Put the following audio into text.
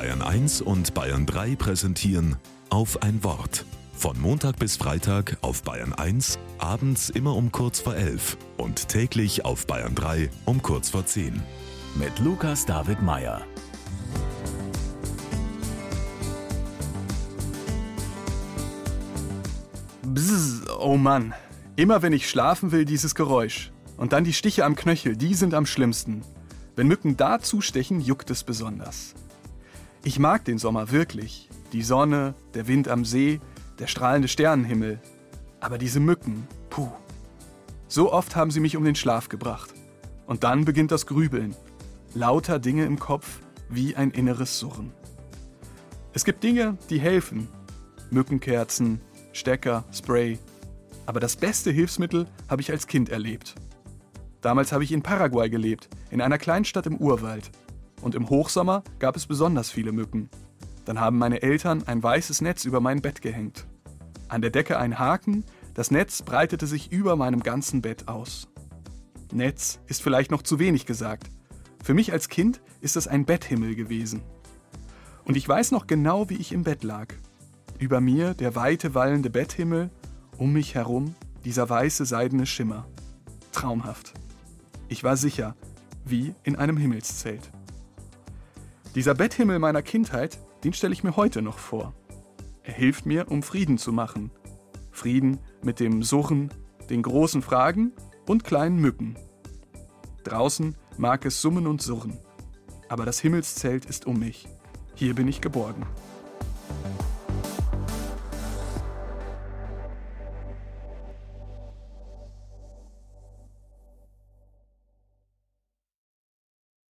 Bayern 1 und Bayern 3 präsentieren auf ein Wort. Von Montag bis Freitag auf Bayern 1, abends immer um kurz vor 11 und täglich auf Bayern 3 um kurz vor 10. Mit Lukas David Meyer. Bzzz, oh Mann. Immer wenn ich schlafen will, dieses Geräusch. Und dann die Stiche am Knöchel, die sind am schlimmsten. Wenn Mücken da zustechen, juckt es besonders. Ich mag den Sommer wirklich. Die Sonne, der Wind am See, der strahlende Sternenhimmel. Aber diese Mücken, puh. So oft haben sie mich um den Schlaf gebracht. Und dann beginnt das Grübeln. Lauter Dinge im Kopf, wie ein inneres Surren. Es gibt Dinge, die helfen. Mückenkerzen, Stecker, Spray. Aber das beste Hilfsmittel habe ich als Kind erlebt. Damals habe ich in Paraguay gelebt, in einer Kleinstadt im Urwald. Und im Hochsommer gab es besonders viele Mücken. Dann haben meine Eltern ein weißes Netz über mein Bett gehängt. An der Decke ein Haken, das Netz breitete sich über meinem ganzen Bett aus. Netz ist vielleicht noch zu wenig gesagt. Für mich als Kind ist es ein Betthimmel gewesen. Und ich weiß noch genau, wie ich im Bett lag. Über mir der weite, wallende Betthimmel, um mich herum dieser weiße, seidene Schimmer. Traumhaft. Ich war sicher, wie in einem Himmelszelt. Dieser Betthimmel meiner Kindheit, den stelle ich mir heute noch vor. Er hilft mir, um Frieden zu machen. Frieden mit dem Surren, den großen Fragen und kleinen Mücken. Draußen mag es summen und surren, aber das Himmelszelt ist um mich. Hier bin ich geborgen.